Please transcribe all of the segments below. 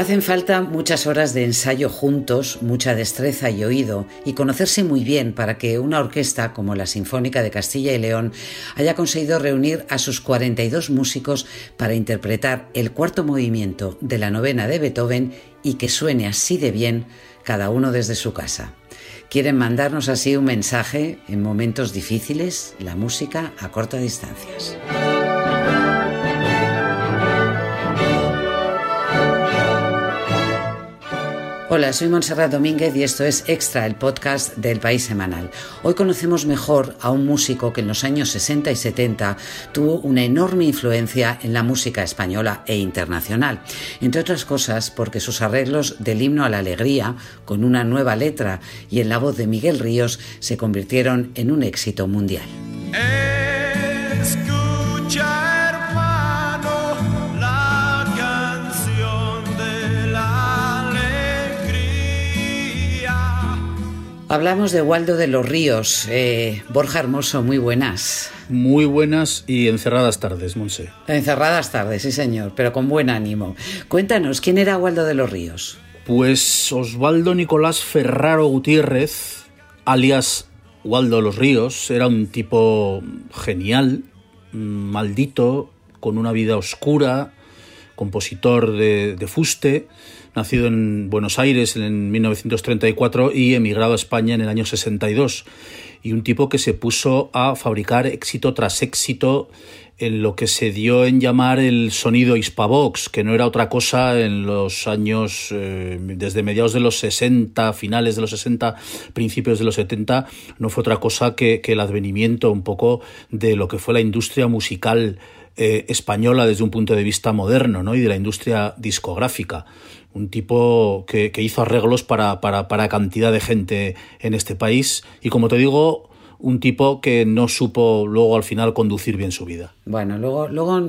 Hacen falta muchas horas de ensayo juntos, mucha destreza y oído, y conocerse muy bien para que una orquesta como la Sinfónica de Castilla y León haya conseguido reunir a sus 42 músicos para interpretar el cuarto movimiento de la novena de Beethoven y que suene así de bien cada uno desde su casa. Quieren mandarnos así un mensaje en momentos difíciles, la música a corta distancias. Hola, soy Montserrat Domínguez y esto es Extra, el podcast del País Semanal. Hoy conocemos mejor a un músico que en los años 60 y 70 tuvo una enorme influencia en la música española e internacional. Entre otras cosas porque sus arreglos del himno a la alegría, con una nueva letra y en la voz de Miguel Ríos, se convirtieron en un éxito mundial. Hablamos de Waldo de los Ríos. Eh, Borja Hermoso, muy buenas. Muy buenas y encerradas tardes, Monse. Encerradas tardes, sí señor, pero con buen ánimo. Cuéntanos, ¿quién era Waldo de los Ríos? Pues Osvaldo Nicolás Ferraro Gutiérrez, alias Waldo de los Ríos, era un tipo genial, maldito, con una vida oscura, compositor de, de fuste nacido en Buenos Aires en 1934 y emigrado a España en el año 62. Y un tipo que se puso a fabricar éxito tras éxito en lo que se dio en llamar el sonido Hispavox, que no era otra cosa en los años, eh, desde mediados de los 60, finales de los 60, principios de los 70, no fue otra cosa que, que el advenimiento un poco de lo que fue la industria musical eh, española desde un punto de vista moderno ¿no? y de la industria discográfica. Un tipo que, que hizo arreglos para, para, para cantidad de gente en este país y como te digo, un tipo que no supo luego al final conducir bien su vida. Bueno, luego, luego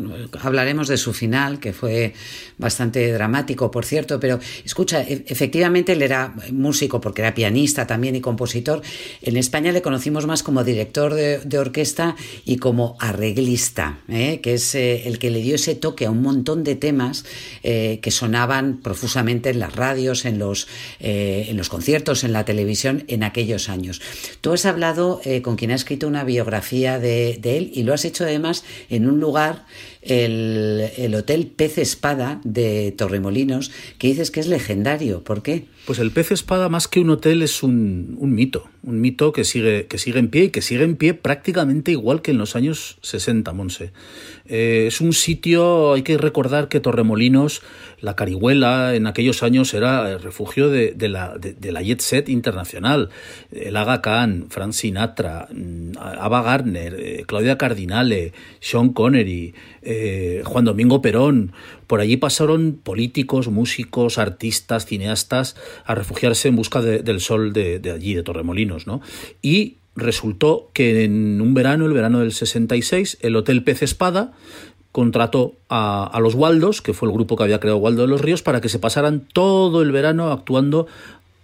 hablaremos de su final, que fue bastante dramático, por cierto, pero escucha, e, efectivamente él era músico porque era pianista también y compositor. En España le conocimos más como director de, orquesta y como arreglista, ¿eh? que es eh, el que le dio ese toque a un montón de temas eh, que sonaban profusamente en las radios, en los, en los conciertos, en la televisión en aquellos años. Tú has hablado con quien ha escrito una biografía de, de él y lo has hecho además en un lugar, el, el Hotel Pez Espada de Torremolinos, que dices que es legendario. ¿Por qué? Pues el Pez Espada, más que un hotel, es un, un, mito. Un mito que sigue, que sigue en pie y que sigue en pie prácticamente igual que en los años 60, Monse. Eh, es un sitio, hay que recordar que Torremolinos, la Carihuela, en aquellos años era el refugio de, de la, de, la jet set internacional. El Aga Khan, Frank Sinatra, mm, Ava Gardner, eh, Claudia Cardinale, Sean Connery, Juan Domingo Perón. Por allí pasaron políticos, músicos, artistas, cineastas a refugiarse en busca de, del sol de, de, allí, de Torremolinos, ¿no? Y resultó que en un verano, el verano del 66, el Hotel Pez Espada contrató a, a, los Waldos, que fue el grupo que había creado Waldo de los Ríos, para que se pasaran todo el verano actuando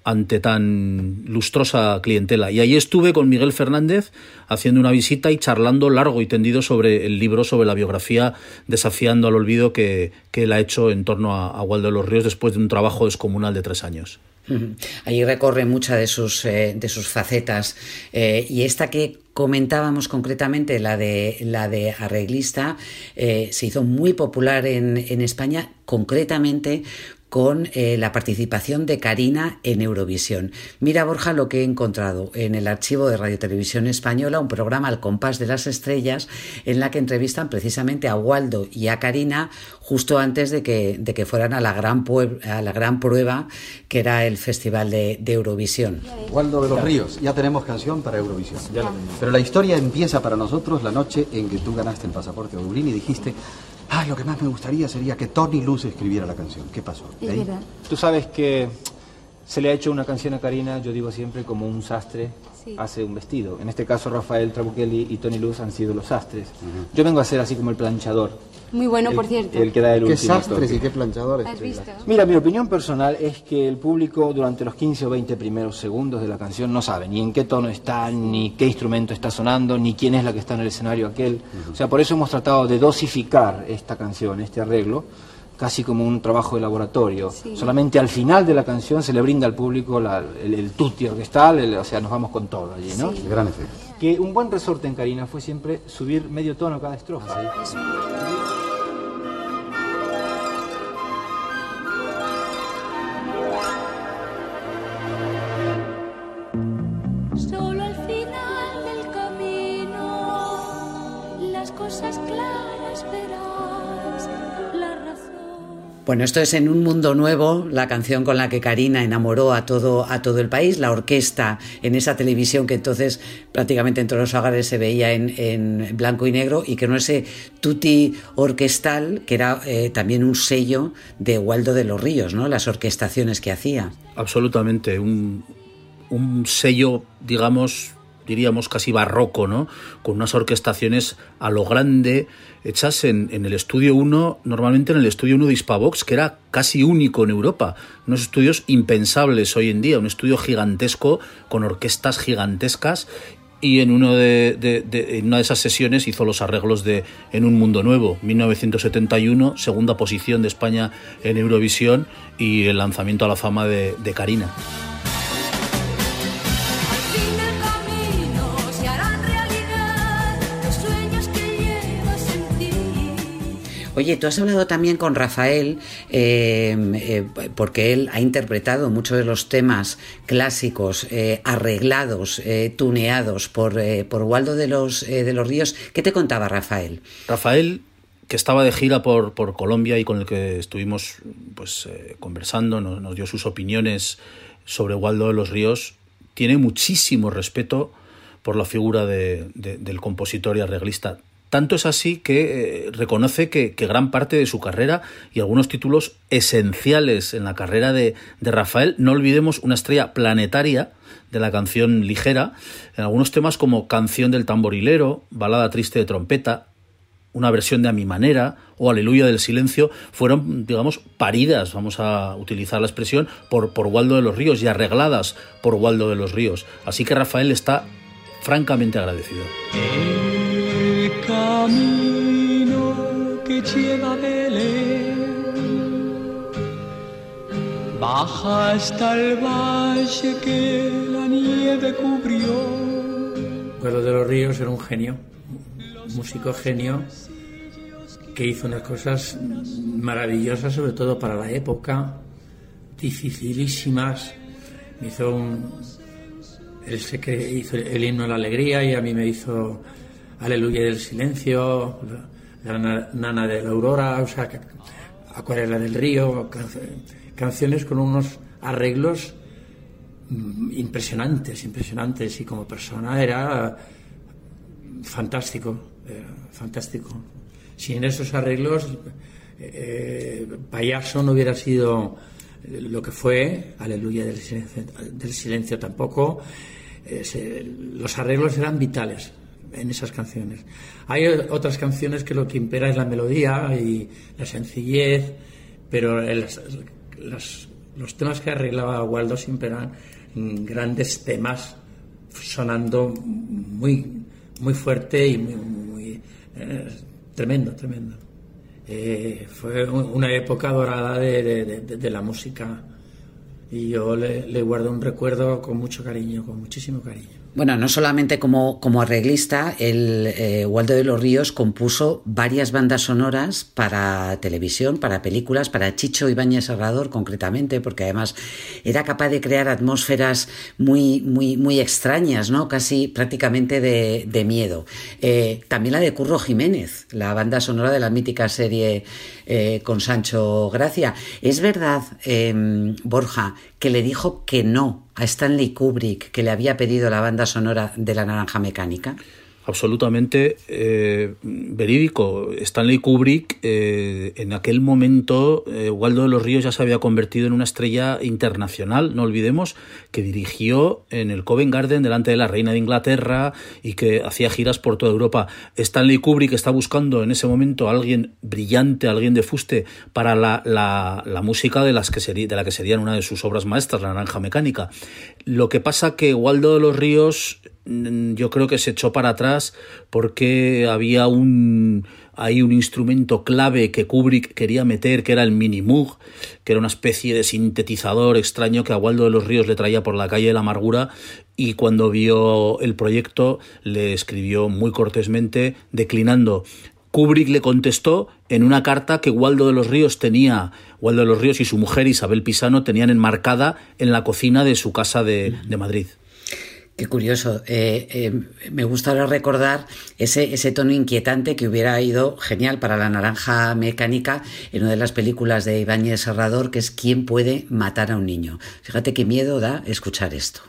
ante tan lustrosa clientela. Y ahí estuve con Miguel Fernández haciendo una visita y charlando largo y tendido sobre el libro, sobre la biografía, desafiando al olvido que, que él ha hecho en torno a, a Waldo de los Ríos después de un trabajo descomunal de tres años. Allí recorre muchas de sus, eh, de sus facetas. Eh, y esta que comentábamos concretamente, la de, la de arreglista, eh, se hizo muy popular en, en España, concretamente con eh, la participación de Karina en Eurovisión. Mira, Borja, lo que he encontrado en el archivo de Radio Televisión Española, un programa al compás de las estrellas, en la que entrevistan precisamente a Waldo y a Karina justo antes de que, de que fueran a la, gran a la gran prueba que era el Festival de, de Eurovisión. Waldo de los Ríos, ya tenemos canción para Eurovisión. Pero la historia empieza para nosotros la noche en que tú ganaste el pasaporte a Dublín y dijiste Ah, lo que más me gustaría sería que Tony Luz escribiera la canción. ¿Qué pasó? Es verdad. Tú sabes que se le ha hecho una canción a Karina, yo digo siempre, como un sastre sí. hace un vestido. En este caso, Rafael Trabuchelli y Tony Luz han sido los sastres. Uh -huh. Yo vengo a ser así como el planchador. Muy bueno, el, por cierto. El que da el ¿Qué último sastres toque. y qué planchadores? ¿Has visto? Mira, mi opinión personal es que el público durante los 15 o 20 primeros segundos de la canción no sabe ni en qué tono está, ni qué instrumento está sonando, ni quién es la que está en el escenario aquel. Uh -huh. O sea, por eso hemos tratado de dosificar esta canción, este arreglo, casi como un trabajo de laboratorio. Solamente al final de la canción se le brinda al público el, el, tutti orquestal, o sea, nos vamos con todo allí, ¿no? Gran efecto. Que un buen resorte en Karina fue siempre subir medio tono cada estrofa. Bueno, esto es En un mundo nuevo, la canción con la que Karina enamoró a todo, a todo el país, la orquesta en esa televisión que entonces prácticamente en todos los hogares se veía en, blanco y negro y que no ese tutti orquestal, que era eh, también un sello de Waldo de los Ríos, ¿no? Las orquestaciones que hacía. Absolutamente, un, un sello, digamos, diríamos casi barroco, ¿no? Con unas orquestaciones a lo grande, hechas en, el estudio 1, normalmente en el estudio 1 de Hispavox, que era casi único en Europa. Unos estudios impensables hoy en día, un estudio gigantesco, con orquestas gigantescas. Y en, uno de, en una de esas sesiones hizo los arreglos de En un mundo nuevo, 1971, segunda posición de España en Eurovisión y el lanzamiento a la fama de Karina. Oye, tú has hablado también con Rafael, eh, eh, porque él ha interpretado muchos de los temas clásicos eh, arreglados, tuneados por, por Waldo de los, de los Ríos. ¿Qué te contaba Rafael? Rafael que estaba de gira por, por Colombia y con el que estuvimos pues, conversando, nos, dio sus opiniones sobre Waldo de los Ríos, tiene muchísimo respeto por la figura del compositor y arreglista. Tanto es así que eh, reconoce que, gran parte de su carrera y algunos títulos esenciales en la carrera de, Rafael, no olvidemos una estrella planetaria de la canción ligera, en algunos temas como Canción del tamborilero, Balada triste de trompeta, una versión de A mi manera o Aleluya del silencio, fueron, digamos, paridas, vamos a utilizar la expresión, por, por Waldo de los Ríos y arregladas por Waldo de los Ríos. Así que Rafael está francamente agradecido camino que lleva a Belén baja hasta el valle que la nieve cubrió. De los Ríos era un genio, un músico genio que hizo unas cosas maravillosas, sobre todo para la época, dificilísimas. Me hizo un. Él sé que hizo el himno de la alegría y a mí me hizo Aleluya del Silencio, La Nana de la Aurora, o sea, Acuarela del Río, canciones con unos arreglos mm, impresionantes, impresionantes, y como persona era fantástico, fantástico. Sin esos arreglos, eh, Payaso no hubiera sido lo que fue, Aleluya del Silencio, del silencio tampoco. Eh, los arreglos eran vitales en esas canciones. Hay otras canciones que lo que impera es la melodía y la sencillez, pero los temas que arreglaba Waldo siempre eran grandes temas sonando muy, muy fuerte y muy, eh, tremendo, tremendo. Eh, fue una época dorada de, la música y yo le guardo un recuerdo con mucho cariño, con muchísimo cariño. Bueno, no solamente como, como arreglista, el eh, Waldo de los Ríos compuso varias bandas sonoras para televisión, para películas, para Chicho Ibáñez Serrador concretamente, porque además era capaz de crear atmósferas muy, muy, muy extrañas, ¿no? Casi prácticamente de, miedo. Eh, también la de Curro Jiménez, la banda sonora de la mítica serie eh, con Sancho Gracia. Es verdad, em, Borja, que le dijo que no a Stanley Kubrick, que le había pedido la banda sonora de La Naranja Mecánica? Absolutamente eh, verídico. Stanley Kubrick, eh, en aquel momento, eh, Waldo de los Ríos ya se había convertido en una estrella internacional, no olvidemos, que dirigió en el Covent Garden delante de la reina de Inglaterra y que hacía giras por toda Europa. Stanley Kubrick está buscando en ese momento a alguien brillante, alguien de fuste, para la, la, música de, las que sería, de la que serían una de sus obras maestras, La Naranja Mecánica. Lo que pasa que Waldo de los Ríos yo creo que se echó para atrás porque había un hay un instrumento clave que Kubrick quería meter, que era el Mini Moog, que era una especie de sintetizador extraño que a Waldo de los Ríos le traía por la calle de la amargura y cuando vio el proyecto le escribió muy cortésmente declinando. Kubrick le contestó en una carta que Waldo de los Ríos tenía, Waldo de los Ríos y su mujer Isabel Pisano tenían enmarcada en la cocina de su casa de, de Madrid. Qué curioso. Eh, eh, me gusta ahora recordar ese, ese tono inquietante que hubiera ido genial para la naranja mecánica en una de las películas de Ibáñez Serrador, que es ¿Quién puede matar a un niño? Fíjate qué miedo da escuchar esto.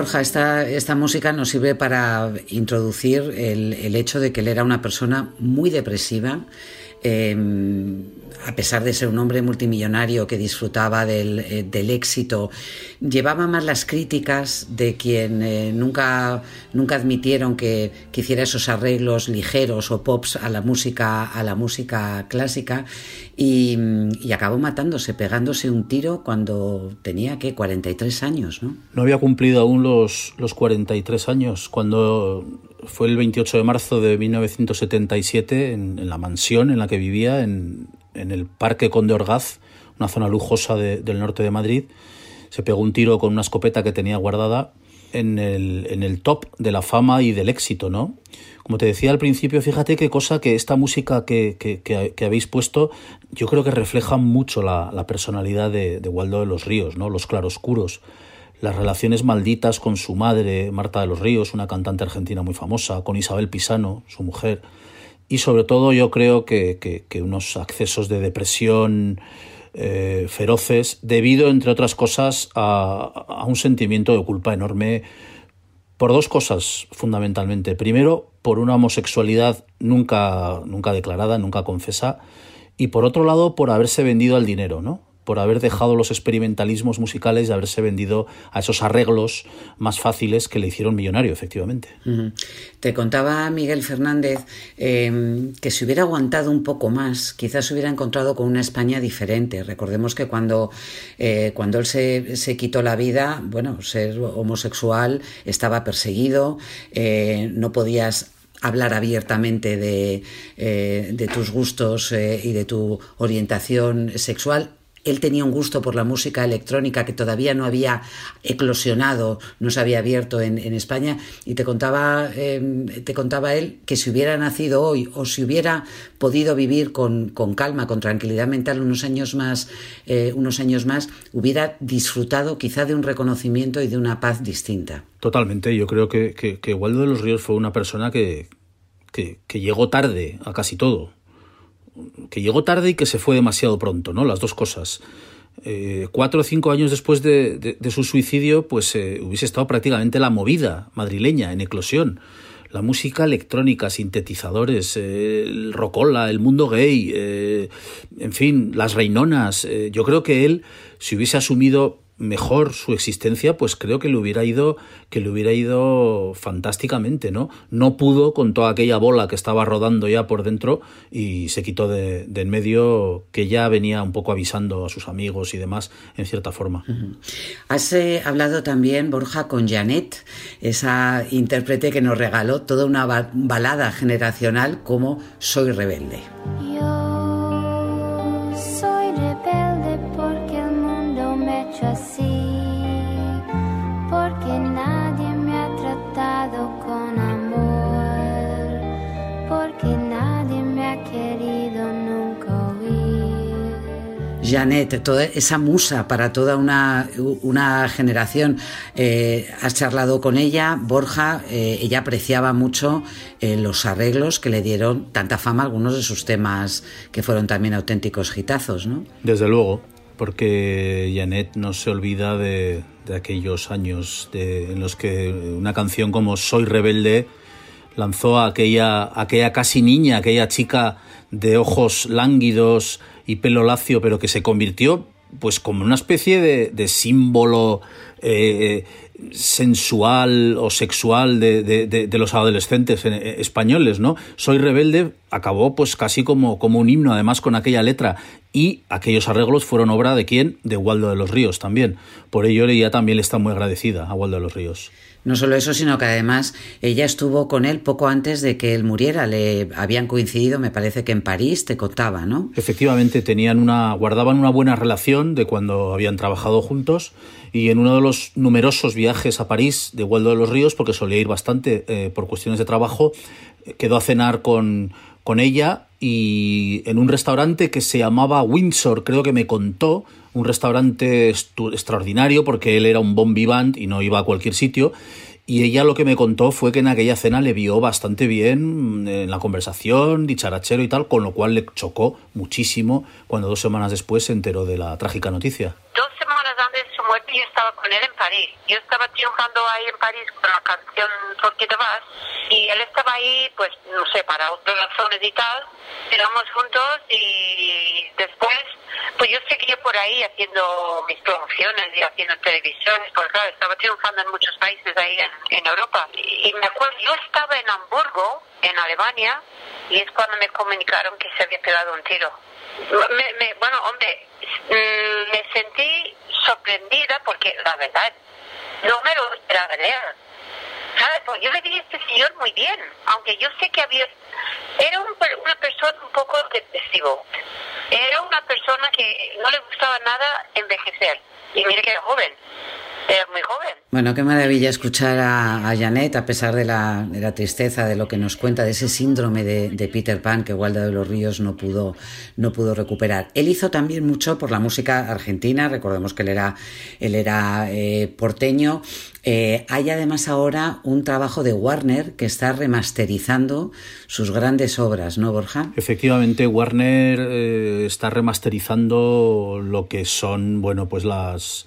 Borja, esta, esta música nos sirve para introducir el, el hecho de que él era una persona muy depresiva, eh, a pesar de ser un hombre multimillonario que disfrutaba del, eh, éxito, llevaba más las críticas de quien eh, nunca, nunca admitieron que, que, hiciera esos arreglos ligeros o pops a la música, a la música clásica y, y acabó matándose, pegándose un tiro cuando tenía que 43 años, ¿no? No había cumplido aún los, los 43 años cuando fue el 28 de marzo de 1977 en, en la mansión en la que vivía en, en el Parque Conde Orgaz, una zona lujosa de, del norte de Madrid. Se pegó un tiro con una escopeta que tenía guardada en el, en el top de la fama y del éxito, ¿no? Como te decía al principio, fíjate qué cosa que esta música que, que, que, habéis puesto, yo creo que refleja mucho la, la personalidad de, de, Waldo de los Ríos, ¿no? Los claroscuros, las relaciones malditas con su madre, Marta de los Ríos, una cantante argentina muy famosa, con Isabel Pisano, su mujer, y sobre todo yo creo que, unos accesos de depresión eh, feroces debido, entre otras cosas, a, a, un sentimiento de culpa enorme por dos cosas fundamentalmente. Primero, por una homosexualidad nunca, nunca declarada, nunca confesa, y por otro lado, por haberse vendido al dinero, ¿no? Por haber dejado los experimentalismos musicales y haberse vendido a esos arreglos más fáciles que le hicieron millonario, efectivamente. Te contaba Miguel Fernández eh, que si hubiera aguantado un poco más, quizás se hubiera encontrado con una España diferente. Recordemos que cuando, eh, cuando él se, se, quitó la vida, bueno, ser homosexual estaba perseguido, eh, no podías hablar abiertamente de, eh, de tus gustos y de tu orientación sexual él tenía un gusto por la música electrónica que todavía no había eclosionado, no se había abierto en, en España, y te contaba, eh, te contaba él que si hubiera nacido hoy o si hubiera podido vivir con, con calma, con tranquilidad mental unos años más, eh, unos años más, hubiera disfrutado quizá de un reconocimiento y de una paz distinta. Totalmente, yo creo que, que, Waldo de los Ríos fue una persona que, que llegó tarde a casi todo que llegó tarde y que se fue demasiado pronto, ¿no? Las dos cosas. Eh, cuatro o cinco años después de, de, su suicidio, pues eh, hubiese estado prácticamente la movida madrileña en eclosión. La música electrónica, sintetizadores, eh, el rocola, el mundo gay, eh, en fin, las reinonas. Yo creo que él, si hubiese asumido mejor su existencia, pues creo que le hubiera ido, que le hubiera ido fantásticamente, ¿no? No pudo con toda aquella bola que estaba rodando ya por dentro y se quitó de, de en medio que ya venía un poco avisando a sus amigos y demás, en cierta forma. Uh -huh. Has eh, hablado también, Borja, con Janet, esa intérprete que nos regaló toda una balada generacional como Soy rebelde. Yo hecho así, porque nadie me ha tratado con amor, porque nadie me ha querido nunca oír. Janet, toda esa musa para toda una, una generación. Eh, has charlado con ella, Borja, eh, ella apreciaba mucho eh, los arreglos que le dieron tanta fama a algunos de sus temas que fueron también auténticos hitazos, ¿no? Desde luego porque Janet no se olvida de, aquellos años en los que una canción como Soy rebelde lanzó a aquella, aquella casi niña, aquella chica de ojos lánguidos y pelo lacio, pero que se convirtió pues como una especie de, símbolo eh, sensual o sexual de, de, los adolescentes eh, españoles, ¿no? Soy rebelde acabó pues casi como, como un himno, además con aquella letra. Y aquellos arreglos fueron obra de quién? De Waldo de los Ríos también. Por ello ella también le está muy agradecida a Waldo de los Ríos. No solo eso, sino que además ella estuvo con él poco antes de que él muriera. Le habían coincidido, me parece que en París, te contaba, ¿no? Efectivamente, tenían una, guardaban una buena relación de cuando habían trabajado juntos. Y en uno de los numerosos viajes a París de Waldo de los Ríos, porque solía ir bastante eh, por cuestiones de trabajo, eh, quedó a cenar con, con ella y en un restaurante que se llamaba Windsor, creo que me contó, un restaurante extraordinario porque él era un bon vivant y no iba a cualquier sitio. Y ella lo que me contó fue que en aquella cena le vio bastante bien en la conversación, dicharachero y tal, con lo cual le chocó muchísimo cuando dos semanas después se enteró de la trágica noticia. Dos semanas antes yo estaba con él en París. Yo estaba triunfando ahí en París con la canción Por qué te vas y él estaba ahí, pues no sé, para otras razones y tal. Éramos juntos y después pues yo seguía por ahí haciendo mis promociones y haciendo televisiones, porque claro, estaba triunfando en muchos países ahí en, Europa. Y, me acuerdo, yo estaba en Hamburgo, en Alemania, y es cuando me comunicaron que se había pegado un tiro. Me, bueno, hombre, mm, me sentí sorprendida porque la verdad no me lo esperaba leer. ¿Sabes? Pues yo le dije a este señor muy bien, aunque yo sé que había... Era una persona un poco depresivo. Era una persona que no le gustaba nada envejecer. Y mire que era joven. Era muy joven. Bueno, qué maravilla escuchar a, a Janet, a pesar de la, de la, tristeza de lo que nos cuenta, de ese síndrome de, de, Peter Pan que Waldo de los Ríos no pudo, no pudo recuperar. Él hizo también mucho por la música argentina, recordemos que él era, él era eh, porteño. Eh, hay además ahora un trabajo de Warner que está remasterizando sus grandes obras, ¿no, Borja? Efectivamente, Warner eh, está remasterizando lo que son, bueno, pues las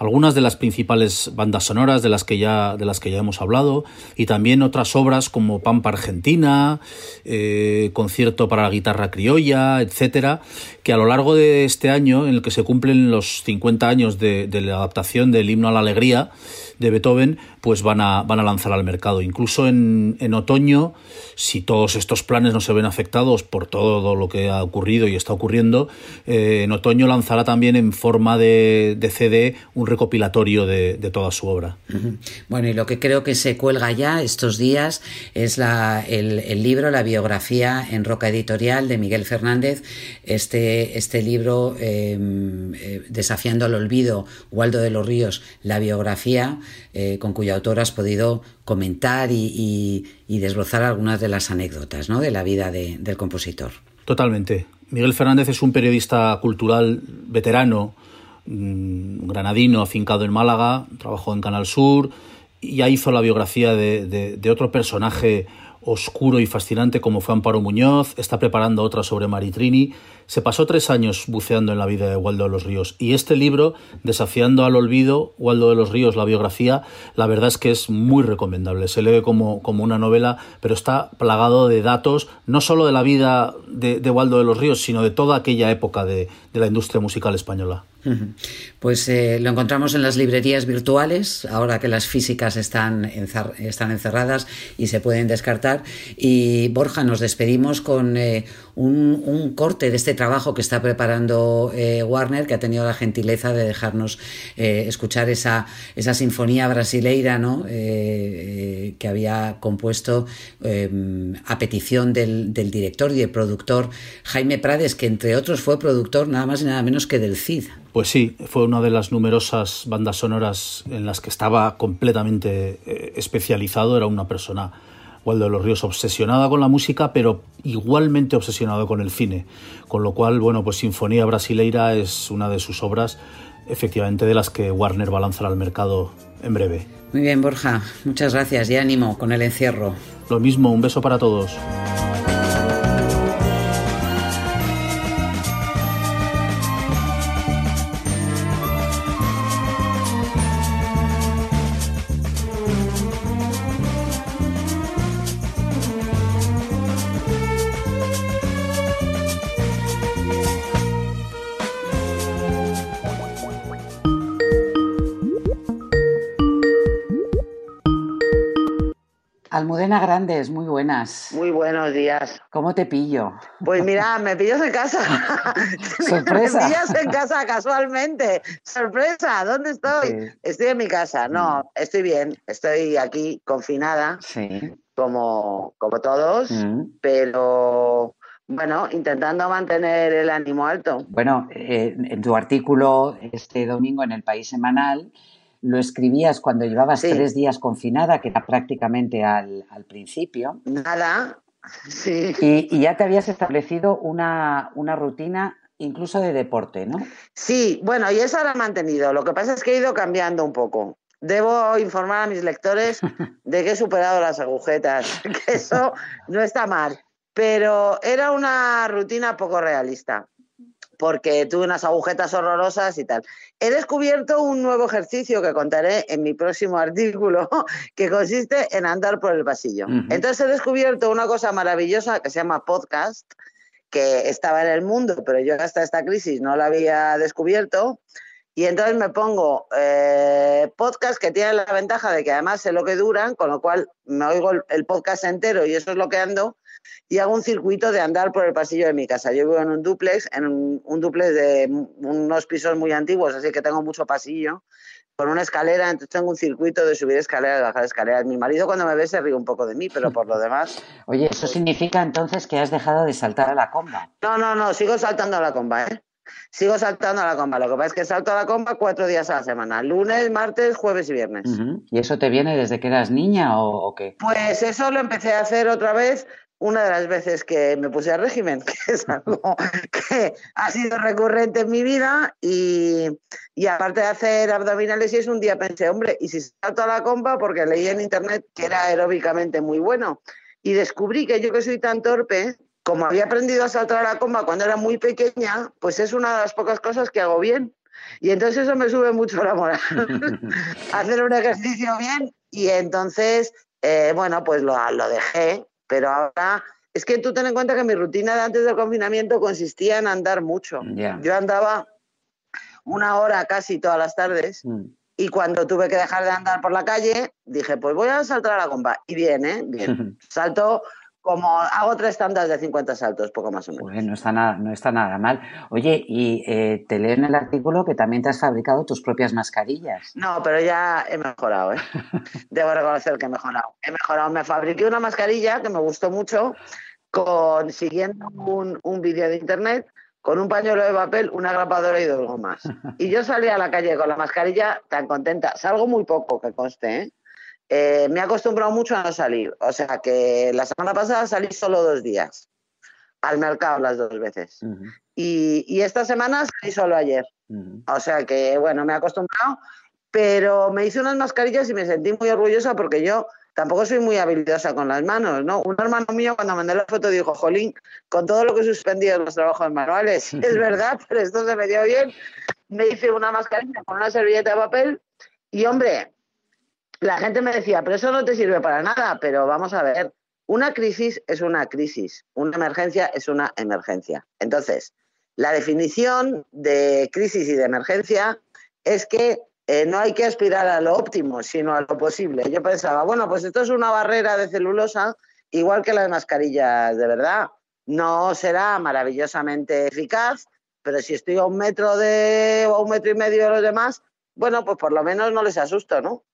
algunas de las principales bandas sonoras de las que ya, de las que ya hemos hablado, y también otras obras como Pampa Argentina, eh, Concierto para la guitarra criolla, etcétera, que a lo largo de este año, en el que se cumplen los 50 años de, de la adaptación del himno a la alegría, de Beethoven, pues van a, van a lanzar al mercado. Incluso en, en, otoño, si todos estos planes no se ven afectados por todo lo que ha ocurrido y está ocurriendo, eh, en otoño lanzará también en forma de, de CD un recopilatorio de, de, toda su obra. Bueno, y lo que creo que se cuelga ya estos días es la, el, el libro, la biografía en Roca Editorial de Miguel Fernández, este, este libro em, eh, Desafiando al Olvido, Waldo de los Ríos, la biografía, eh, con cuyo autor has podido comentar y, desbrozar algunas de las anécdotas ¿no? de la vida del compositor. Totalmente. Miguel Fernández es un periodista cultural veterano, mm, granadino, afincado en Málaga, trabajó en Canal Sur, y ya hizo la biografía de, de otro personaje oscuro y fascinante como fue Amparo Muñoz, está preparando otra sobre Maritrini. Se pasó tres años buceando en la vida de Waldo de los Ríos y este libro, Desafiando al Olvido, Waldo de los Ríos, la biografía, la verdad es que es muy recomendable. Se lee como, como una novela, pero está plagado de datos, no solo de la vida de, de Waldo de los Ríos, sino de toda aquella época de, de la industria musical española. Pues eh, lo encontramos en las librerías virtuales, ahora que las físicas están, están encerradas y se pueden descartar. Y Borja, nos despedimos con eh, un, corte de este trabajo que está preparando eh, Warner, que ha tenido la gentileza de dejarnos escuchar esa, esa sinfonía brasileira ¿no? que había compuesto a petición del, del director y del productor Jaime Prades, que entre otros fue productor nada más y nada menos que del CID. Pues sí, fue una de las numerosas bandas sonoras en las que estaba completamente eh, especializado. Era una persona, Waldo de los Ríos, obsesionada con la música, pero igualmente obsesionado con el cine. Con lo cual, bueno, pues Sinfonía Brasileira es una de sus obras, efectivamente, de las que Warner va a lanzar al mercado en breve. Muy bien, Borja. Muchas gracias y ánimo con el encierro. Lo mismo, un beso para todos. Almudena Grandes, muy buenas. Muy buenos días. ¿Cómo te pillo? Pues mira, me pillas en casa. Sorpresa. me pillas en casa casualmente. Sorpresa, ¿dónde estoy? Estoy en mi casa. No, mm. estoy bien. Estoy aquí confinada. Sí. Como, como todos, mm. pero bueno, intentando mantener el ánimo alto. Bueno, eh, en tu artículo este domingo en el País Semanal lo escribías cuando llevabas tres días confinada, que era prácticamente al, principio. Nada, sí. Y, ya te habías establecido una, una rutina incluso de deporte, ¿no? Sí, bueno, y eso la he mantenido. Lo que pasa es que he ido cambiando un poco. Debo informar a mis lectores de que he superado las agujetas, que eso no está mal. Pero era una rutina poco realista porque tuve unas agujetas horrorosas y tal. He descubierto un nuevo ejercicio que contaré en mi próximo artículo, que consiste en andar por el pasillo. Entonces he descubierto una cosa maravillosa que se llama podcast, que estaba en el mundo, pero yo hasta esta crisis no la había descubierto. Y entonces me pongo eh, podcast que tienen la ventaja de que además sé lo que duran, con lo cual me oigo el podcast entero y eso es lo que ando y hago un circuito de andar por el pasillo de mi casa. Yo vivo en un duplex, en un, duplex de unos pisos muy antiguos, así que tengo mucho pasillo, con una escalera, entonces tengo un circuito de subir escaleras, bajar escaleras. Mi marido cuando me ve se ríe un poco de mí, pero por lo demás... Oye, ¿eso significa entonces que has dejado de saltar a la comba? No, no, no, sigo saltando a la comba, ¿eh? Sigo saltando a la comba. Lo que pasa es que salto a la comba cuatro días a la semana. Lunes, martes, jueves y viernes. ¿Y eso te viene desde que eras niña o, qué? Pues eso lo empecé a hacer otra vez una de las veces que me puse al régimen, que es algo que ha sido recurrente en mi vida y, aparte de hacer abdominales y es un día pensé, hombre, y si salto a la compa porque leí en internet que era aeróbicamente muy bueno. Y descubrí que yo que soy tan torpe, como había aprendido a saltar a la comba cuando era muy pequeña, pues es una de las pocas cosas que hago bien. Y entonces eso me sube mucho la moral, hacer un ejercicio bien. Y entonces, eh, bueno, pues lo, lo dejé pero ahora es que tú ten en cuenta que mi rutina de antes del confinamiento consistía en andar mucho. Yo andaba una hora casi todas las tardes mm. y cuando tuve que dejar de andar por la calle dije, pues voy a saltar a la comba. Y bien, ¿eh? Bien. Salto como hago tres tandas de 50 saltos, poco más o menos. Pues no está nada, no está nada mal. Oye, y eh, te leo en el artículo que también te has fabricado tus propias mascarillas. No, pero ya he mejorado, ¿eh? Debo reconocer que he mejorado. He mejorado. Me fabriqué una mascarilla que me gustó mucho, consiguiendo un, un vídeo de internet con un pañuelo de papel, una grapadora y dos gomas. Y yo salí a la calle con la mascarilla tan contenta. Salgo muy poco, que conste, ¿eh? Eh, me he acostumbrado mucho a no salir. O sea que la semana pasada salí solo dos días al mercado las dos veces. y, esta semana salí solo ayer. O sea que, bueno, me he acostumbrado, pero me hice unas mascarillas y me sentí muy orgullosa porque yo tampoco soy muy habilidosa con las manos, ¿no? Un hermano mío cuando mandé la foto dijo, Jolín, con todo lo que he suspendido en los trabajos manuales, es verdad, pero esto se me dio bien. Me hice una mascarilla con una servilleta de papel y, hombre, la gente me decía, pero eso no te sirve para nada, pero vamos a ver, una crisis es una crisis, una emergencia es una emergencia. Entonces, la definición de crisis y de emergencia es que eh, no hay que aspirar a lo óptimo, sino a lo posible. Yo pensaba, bueno, pues esto es una barrera de celulosa, igual que las mascarillas de verdad. No será maravillosamente eficaz, pero si estoy a un metro de o a un metro y medio de los demás, bueno, pues por lo menos no les asusto, ¿no?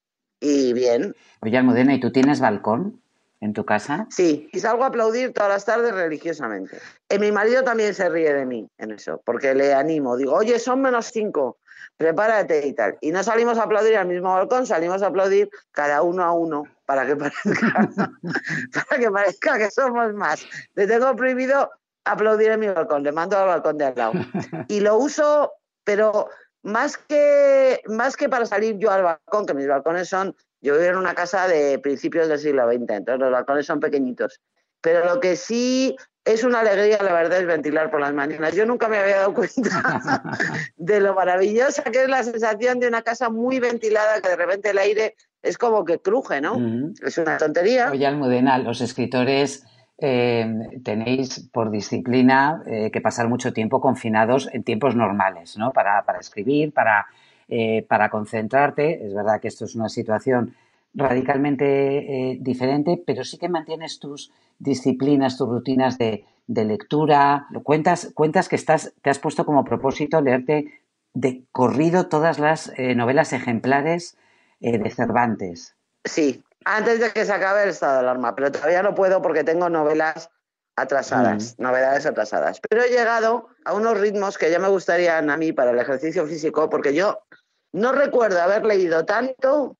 Y bien. Oye, Almudena, ¿y tú tienes balcón en tu casa? Sí, y salgo a aplaudir todas las tardes religiosamente. Y mi marido también se ríe de mí en eso, porque le animo. Digo, oye, son menos cinco, prepárate y tal. Y no salimos a aplaudir al mismo balcón, salimos a aplaudir cada uno a uno para que parezca, para que, parezca que somos más. Le tengo prohibido aplaudir en mi balcón, le mando al balcón de al lado. Y lo uso, pero más que, más que para salir yo al balcón, que mis balcones son, yo vivo en una casa de principios del siglo XX, entonces los balcones son pequeñitos. Pero lo que sí es una alegría, la verdad, es ventilar por las mañanas. Yo nunca me había dado cuenta de lo maravillosa que es la sensación de una casa muy ventilada, que de repente el aire es como que cruje, ¿no? Es una tontería. Oye, Almudena, los escritores Em, tenéis por disciplina eh, que pasar mucho tiempo confinados en tiempos normales, ¿no? Para, escribir, para, eh, para concentrarte. Es verdad que esto es una situación radicalmente eh, diferente, pero sí que mantienes tus disciplinas, tus rutinas de, lectura. Cuentas, cuentas que estás, te has puesto como propósito leerte de corrido todas las eh, novelas ejemplares eh, de Cervantes. Sí, antes de que se acabe el estado de alarma, pero todavía no puedo porque tengo novelas atrasadas, mm. novedades atrasadas. Pero he llegado a unos ritmos que ya me gustarían a mí para el ejercicio físico, porque yo no recuerdo haber leído tanto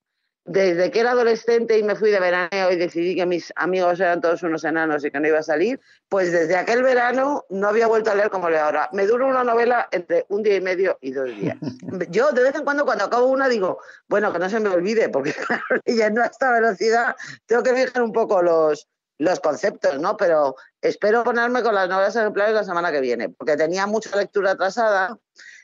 desde que era adolescente y me fui de veraneo y decidí que mis amigos eran todos unos enanos y que no iba a salir, pues desde aquel verano no había vuelto a leer como leo ahora. Me dura una novela entre un día y medio y dos días. Yo de vez en cuando cuando acabo una digo, bueno, que no se me olvide, porque claro, leyendo a esta velocidad tengo que fijar un poco los, los conceptos, ¿no? Pero espero ponerme con las novelas ejemplares la semana que viene, porque tenía mucha lectura atrasada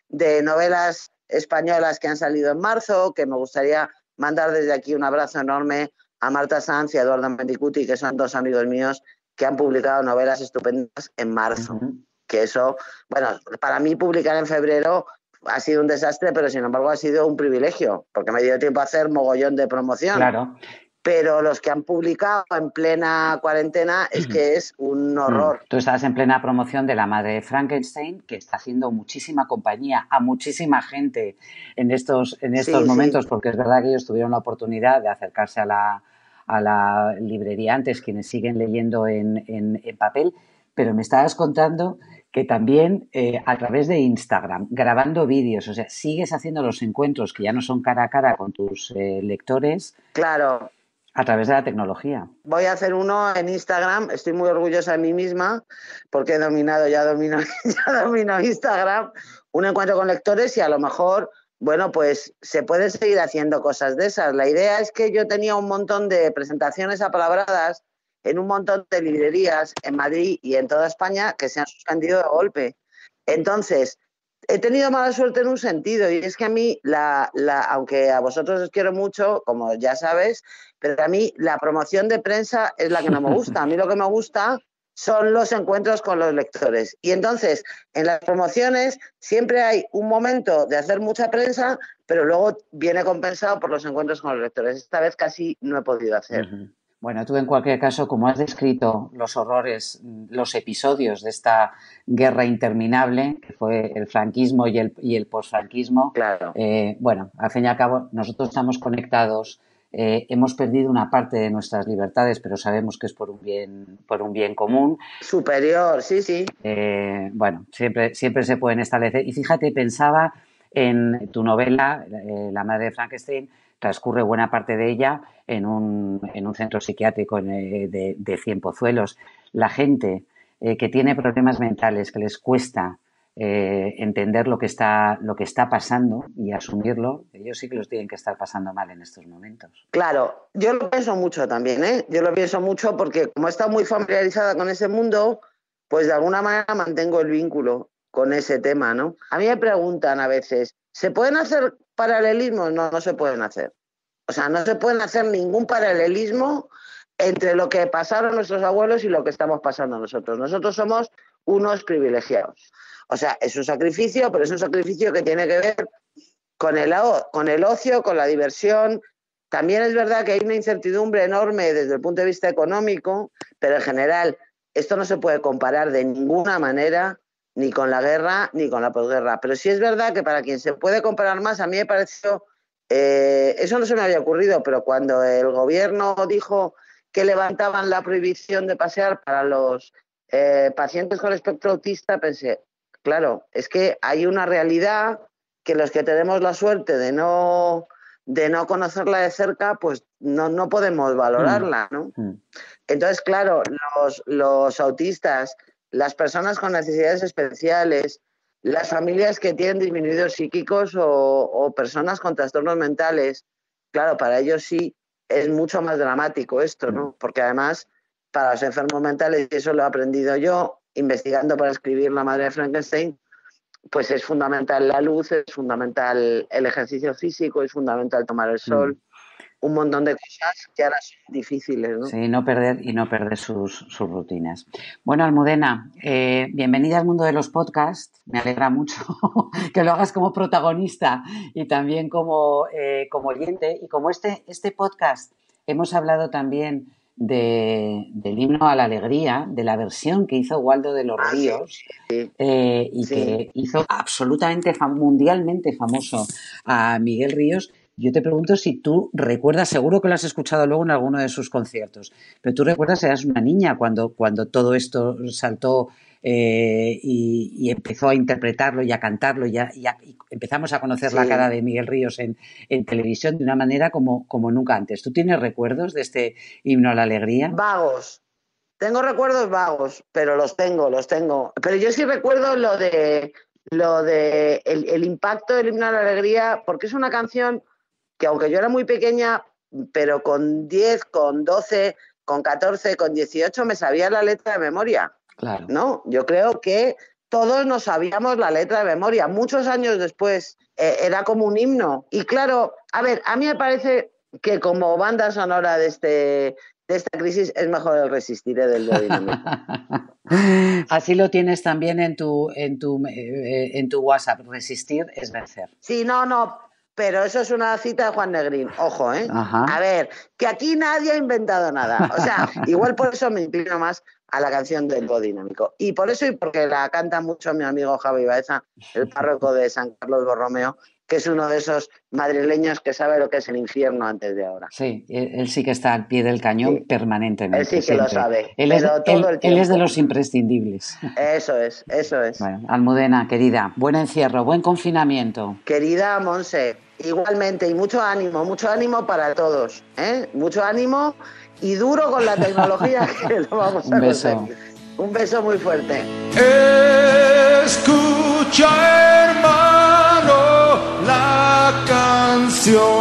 de novelas españolas que han salido en marzo, que me gustaría mandar desde aquí un abrazo enorme a Marta Sanz y a Eduardo Mendicuti, que son dos amigos míos que han publicado novelas estupendas en marzo. Que eso, bueno, para mí publicar en febrero ha sido un desastre, pero sin embargo ha sido un privilegio, porque me dio tiempo a hacer mogollón de promoción. Claro pero los que han publicado en plena cuarentena es que es un horror. Tú estabas en plena promoción de La Madre Frankenstein, que está haciendo muchísima compañía a muchísima gente en estos, en estos momentos, porque es verdad que ellos tuvieron la oportunidad de acercarse a la, a la librería antes, quienes siguen leyendo en, en, papel, pero me estabas contando que también eh, a través de Instagram, grabando vídeos, o sea, sigues haciendo los encuentros que ya no son cara a cara con tus eh, lectores. Claro a través de la tecnología. Voy a hacer uno en Instagram. Estoy muy orgullosa de mí misma porque he dominado, ya domino, ya domino Instagram, un encuentro con lectores y a lo mejor, bueno, pues se puede seguir haciendo cosas de esas. La idea es que yo tenía un montón de presentaciones apalabradas en un montón de librerías en Madrid y en toda España que se han suspendido de golpe. Entonces, he tenido mala suerte en un sentido y es que a mí, la, aunque a vosotros os quiero mucho, como ya sabes, pero a mí la promoción de prensa es la que no me gusta. A mí lo que me gusta son los encuentros con los lectores. Y entonces, en las promociones siempre hay un momento de hacer mucha prensa, pero luego viene compensado por los encuentros con los lectores. Esta vez casi no he podido hacer. Bueno, tú en cualquier caso, como has descrito los horrores, los episodios de esta guerra interminable, que fue el franquismo y el, y el posfranquismo, claro. Eh, bueno, al fin y al cabo, nosotros estamos conectados, eh, hemos perdido una parte de nuestras libertades, pero sabemos que es por un bien, por un bien común. Superior, sí, sí. Eh, bueno, siempre, siempre se pueden establecer. Y fíjate, pensaba en tu novela, La madre de Frankenstein, transcurre buena parte de ella en un, en un centro psiquiátrico de, de, Cien Pozuelos. La gente eh, que tiene problemas mentales, que les cuesta eh, entender lo que, está, lo que está pasando y asumirlo, ellos sí que los tienen que estar pasando mal en estos momentos. Claro, yo lo pienso mucho también, ¿eh? Yo lo pienso mucho porque como he estado muy familiarizada con ese mundo, pues de alguna manera mantengo el vínculo con ese tema, ¿no? A mí me preguntan a veces, ¿se pueden hacer paralelismos? No, no se pueden hacer. O sea, no se pueden hacer ningún paralelismo entre lo que pasaron nuestros abuelos y lo que estamos pasando nosotros. Nosotros somos unos privilegiados. O sea, es un sacrificio, pero es un sacrificio que tiene que ver con el, con el ocio, con la diversión. También es verdad que hay una incertidumbre enorme desde el punto de vista económico, pero en general esto no se puede comparar de ninguna manera ni con la guerra ni con la posguerra. Pero sí es verdad que para quien se puede comparar más, a mí me pareció eh, eso no se me había ocurrido, pero cuando el gobierno dijo que levantaban la prohibición de pasear para los eh, pacientes con espectro autista, pensé, claro, es que hay una realidad que los que tenemos la suerte de no, de no conocerla de cerca, pues no, no podemos valorarla, ¿no? Mm. Mm. Entonces, claro, los, los autistas, las personas con necesidades especiales, las familias que tienen disminuidos psíquicos o, personas con trastornos mentales, claro, para ellos sí es mucho más dramático esto, ¿no? Mm. Porque además, para los enfermos mentales, y eso lo he aprendido yo, investigando para escribir La madre de Frankenstein, pues es fundamental la luz, es fundamental el ejercicio físico, es fundamental tomar el sol. Mm un montón de cosas que ahora son difíciles. ¿no? Sí, no perder y no perder sus, rutinas. Bueno, Almudena, eh, bienvenida al mundo de los podcasts. Me alegra mucho que lo hagas como protagonista y también como, eh, como oyente. Y como este, este podcast hemos hablado también de, del himno a la alegría, de la versión que hizo Waldo de los Ah, sí, Ríos sí. eh, y Sí. que hizo absolutamente fam- mundialmente famoso a Miguel Ríos. Yo te pregunto si tú recuerdas, seguro que lo has escuchado luego en alguno de sus conciertos, pero tú recuerdas, eras una niña cuando, cuando todo esto saltó eh, y, y empezó a interpretarlo y a cantarlo y, a- y a- y empezamos a conocer la cara de Miguel Ríos en, en televisión de una manera como, como nunca antes. ¿Tú tienes recuerdos de este himno a la alegría? Vagos. Tengo recuerdos vagos, pero los tengo, los tengo. Pero yo sí recuerdo lo de lo de el, el impacto del himno a la alegría, porque es una canción que aunque yo era muy pequeña, pero con 10, con 12, con 14, con 18 me sabía la letra de memoria. Claro. ¿no? Yo creo que todos nos sabíamos la letra de memoria. Muchos años después eh, era como un himno. Y claro, a ver, a mí me parece que como banda sonora de, este, de esta crisis es mejor el Resistiré del Dúo Dinámico. Así lo tienes también en tu, en tu, eh, en tu WhatsApp. Resistir es vencer. Sí, no, no, pero eso es una cita de Juan Negrín. Ojo, ¿eh? Ajá. A ver, que aquí nadie ha inventado nada. O sea, igual por eso me inclino más a la canción del dinámico. Y por eso y porque la canta mucho mi amigo Javi Baeza, el párroco de San Carlos Borromeo, que es uno de esos madrileños que sabe lo que es el infierno antes de ahora. Sí, él, él sí que está al pie del cañón Sí. permanentemente. Él sí que lo siempre. sabe, Él es, pero todo él- el él es de los imprescindibles. Eso es, eso es. Bueno, Almudena, querida, buen encierro, buen confinamiento. Querida Monse, igualmente, y mucho ánimo, mucho ánimo para todos. ¿eh? Mucho ánimo y duro con la tecnología que lo vamos a Un beso. conseguir. Un beso muy fuerte. Escucha, hermano, la canción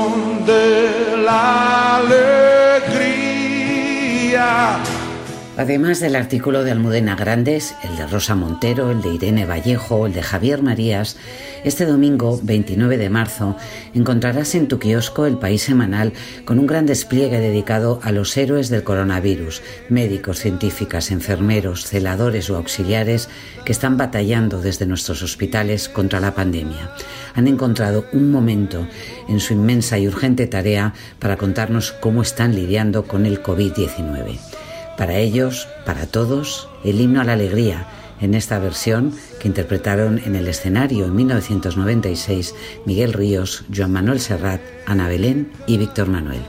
Además del artículo de Almudena Grandes, el de Rosa Montero, el de Irene Vallejo, el de Javier Marías, este domingo 29 de marzo encontrarás en tu kiosco El País Semanal con un gran despliegue dedicado a los héroes del coronavirus, médicos, científicas, enfermeros, celadores o auxiliares que están batallando desde nuestros hospitales contra la pandemia. Han encontrado un momento en su inmensa y urgente tarea para contarnos cómo están lidiando con el COVID-19. Para ellos, para todos, el himno a la alegría, en esta versión que interpretaron en el escenario en 1996 Miguel Ríos, Joan Manuel Serrat, Ana Belén y Víctor Manuel.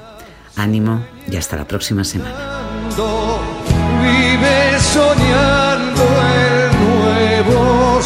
Ánimo y hasta la próxima semana. Vive soñando el nuevo.